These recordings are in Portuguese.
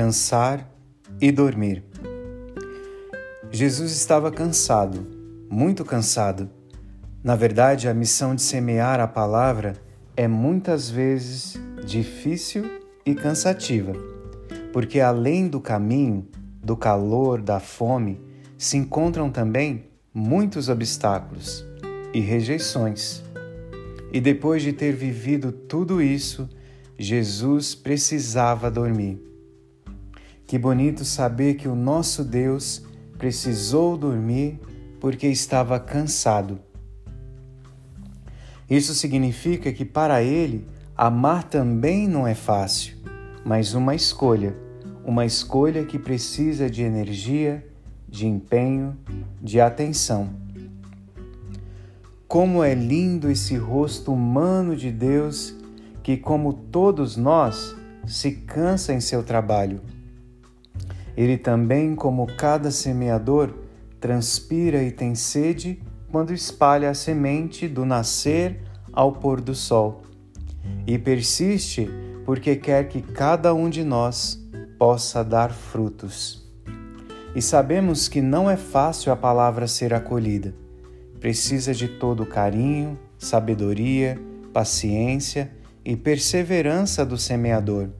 cansar e dormir. Jesus estava cansado, muito cansado. Na verdade, a missão de semear a palavra é muitas vezes difícil e cansativa, porque além do caminho, do calor, da fome, se encontram também muitos obstáculos e rejeições. E depois de ter vivido tudo isso, Jesus precisava dormir. Que bonito saber que o nosso Deus precisou dormir porque estava cansado. Isso significa que para ele amar também não é fácil, mas uma escolha, uma escolha que precisa de energia, de empenho, de atenção. Como é lindo esse rosto humano de Deus que, como todos nós, se cansa em seu trabalho. Ele também, como cada semeador, transpira e tem sede quando espalha a semente do nascer ao pôr do sol. E persiste porque quer que cada um de nós possa dar frutos. E sabemos que não é fácil a palavra ser acolhida. Precisa de todo carinho, sabedoria, paciência e perseverança do semeador.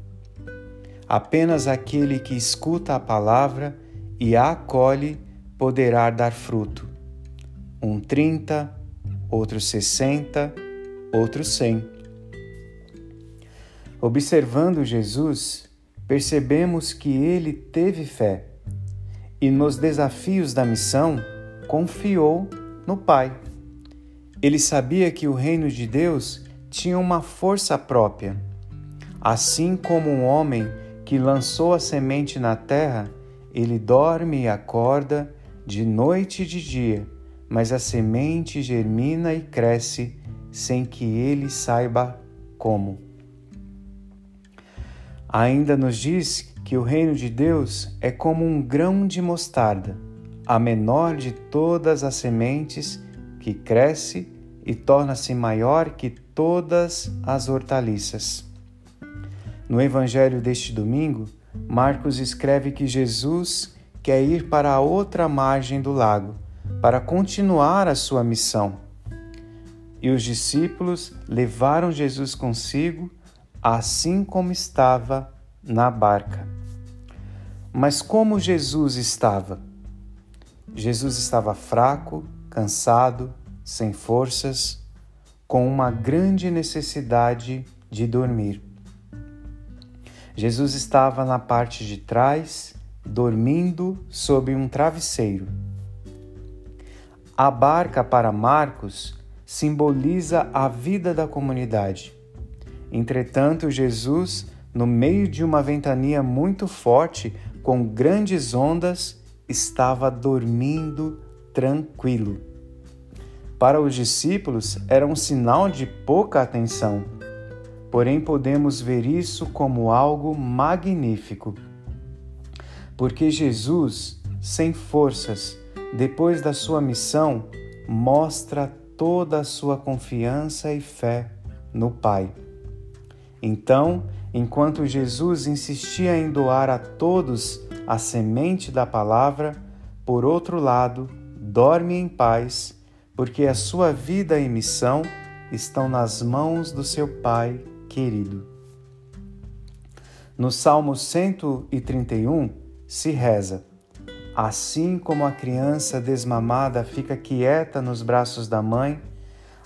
Apenas aquele que escuta a palavra e a acolhe poderá dar fruto. Um trinta, outro sessenta, outro cem. Observando Jesus, percebemos que ele teve fé e nos desafios da missão confiou no Pai. Ele sabia que o reino de Deus tinha uma força própria. Assim como um homem que lançou a semente na terra, ele dorme e acorda de noite e de dia, mas a semente germina e cresce sem que ele saiba como. Ainda nos diz que o reino de Deus é como um grão de mostarda, a menor de todas as sementes que cresce e torna-se maior que todas as hortaliças. No evangelho deste domingo, Marcos escreve que Jesus quer ir para a outra margem do lago para continuar a sua missão. E os discípulos levaram Jesus consigo, assim como estava na barca. Mas como Jesus estava? Jesus estava fraco, cansado, sem forças, com uma grande necessidade de dormir. Jesus estava na parte de trás, dormindo sob um travesseiro. A barca para Marcos simboliza a vida da comunidade. Entretanto, Jesus, no meio de uma ventania muito forte, com grandes ondas, estava dormindo tranquilo para os discípulos era um sinal de pouca atenção. Porém, podemos ver isso como algo magnífico. Porque Jesus, sem forças, depois da sua missão, mostra toda a sua confiança e fé no Pai. Então, enquanto Jesus insistia em doar a todos a semente da palavra, por outro lado, dorme em paz porque a sua vida e missão estão nas mãos do seu Pai querido. No Salmo 131 se reza: Assim como a criança desmamada fica quieta nos braços da mãe,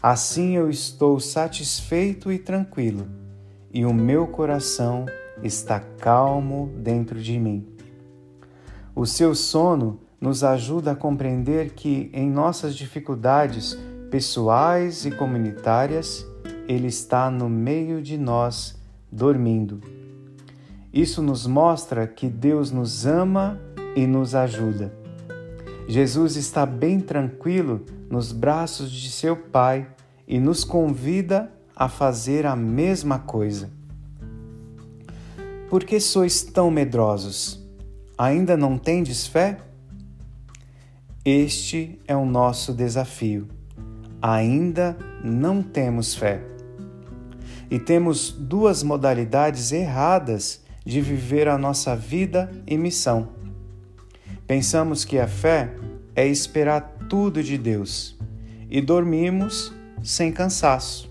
assim eu estou satisfeito e tranquilo, e o meu coração está calmo dentro de mim. O seu sono nos ajuda a compreender que, em nossas dificuldades pessoais e comunitárias, Ele está no meio de nós, dormindo. Isso nos mostra que Deus nos ama e nos ajuda. Jesus está bem tranquilo nos braços de seu Pai e nos convida a fazer a mesma coisa. Por que sois tão medrosos? Ainda não tendes fé? Este é o nosso desafio. Ainda não temos fé. E temos duas modalidades erradas de viver a nossa vida e missão. Pensamos que a fé é esperar tudo de Deus e dormimos sem cansaço,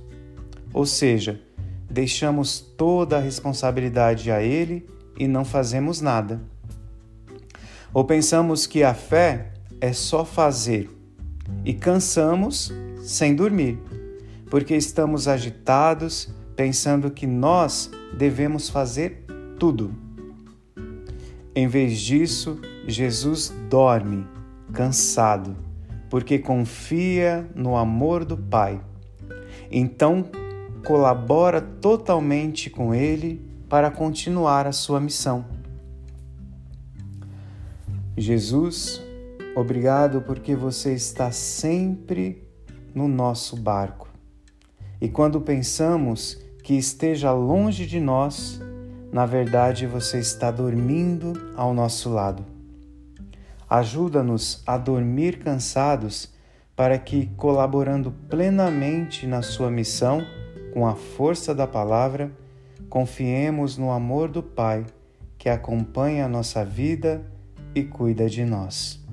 ou seja, deixamos toda a responsabilidade a Ele e não fazemos nada. Ou pensamos que a fé é só fazer e cansamos sem dormir, porque estamos agitados pensando que nós devemos fazer tudo. Em vez disso, Jesus dorme, cansado, porque confia no amor do Pai. Então, colabora totalmente com Ele para continuar a sua missão. Jesus, obrigado porque você está sempre no nosso barco. E quando pensamos que esteja longe de nós, na verdade você está dormindo ao nosso lado. Ajuda-nos a dormir cansados para que, colaborando plenamente na sua missão, com a força da palavra, confiemos no amor do Pai que acompanha a nossa vida e cuida de nós.